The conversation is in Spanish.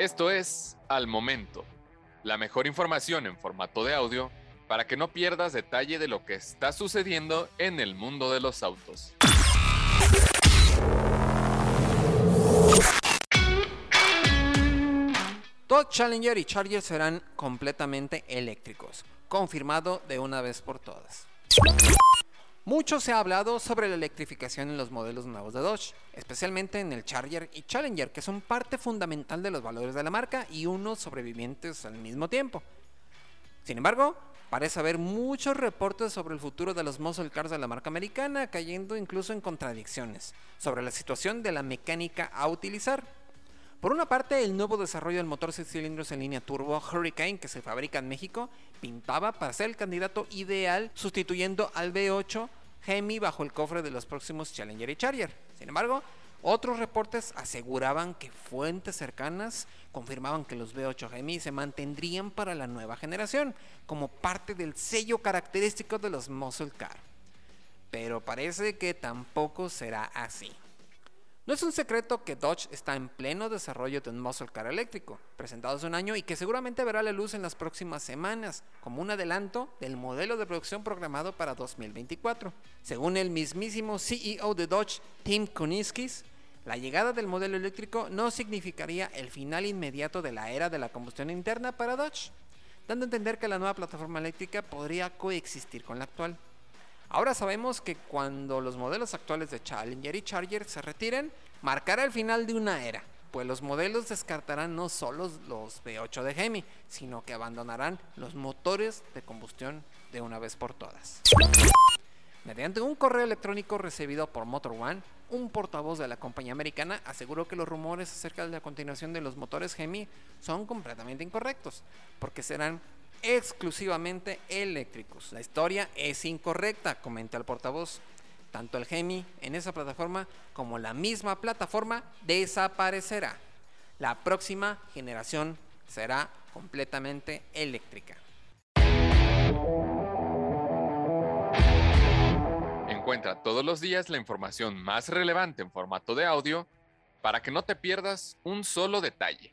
Esto es Al Momento, la mejor información en formato de audio para que no pierdas detalle de lo que está sucediendo en el mundo de los autos. Dodge Challenger y Charger serán completamente eléctricos, confirmado de una vez por todas. Mucho se ha hablado sobre la electrificación en los modelos nuevos de Dodge, especialmente en el Charger y Challenger, que son parte fundamental de los valores de la marca y unos sobrevivientes al mismo tiempo. Sin embargo, parece haber muchos reportes sobre el futuro de los muscle cars de la marca americana, cayendo incluso en contradicciones sobre la situación de la mecánica a utilizar. Por una parte, el nuevo desarrollo del motor 6 cilindros en línea turbo Hurricane que se fabrica en México pintaba para ser el candidato ideal sustituyendo al V8 Hemi bajo el cofre de los próximos Challenger y Charger. Sin embargo, otros reportes aseguraban que fuentes cercanas confirmaban que los V8 Hemi se mantendrían para la nueva generación como parte del sello característico de los muscle car. Pero parece que tampoco será así. No es un secreto que Dodge está en pleno desarrollo de un muscle car eléctrico, presentado hace un año y que seguramente verá la luz en las próximas semanas, como un adelanto del modelo de producción programado para 2024. Según el mismísimo CEO de Dodge, Tim Kuniskis, la llegada del modelo eléctrico no significaría el final inmediato de la era de la combustión interna para Dodge, dando a entender que la nueva plataforma eléctrica podría coexistir con la actual. Ahora sabemos que cuando los modelos actuales de Challenger y Charger se retiren, marcará el final de una era, pues los modelos descartarán no solo los V8 de Hemi, sino que abandonarán los motores de combustión de una vez por todas. Mediante un correo electrónico recibido por Motor One, un portavoz de la compañía americana aseguró que los rumores acerca de la continuación de los motores Hemi son completamente incorrectos, porque serán exclusivamente eléctricos. La historia es incorrecta, comenta el portavoz. Tanto el Gemi en esa plataforma como la misma plataforma desaparecerá. La próxima generación será completamente eléctrica. Encuentra todos los días la información más relevante en formato de audio para que no te pierdas un solo detalle.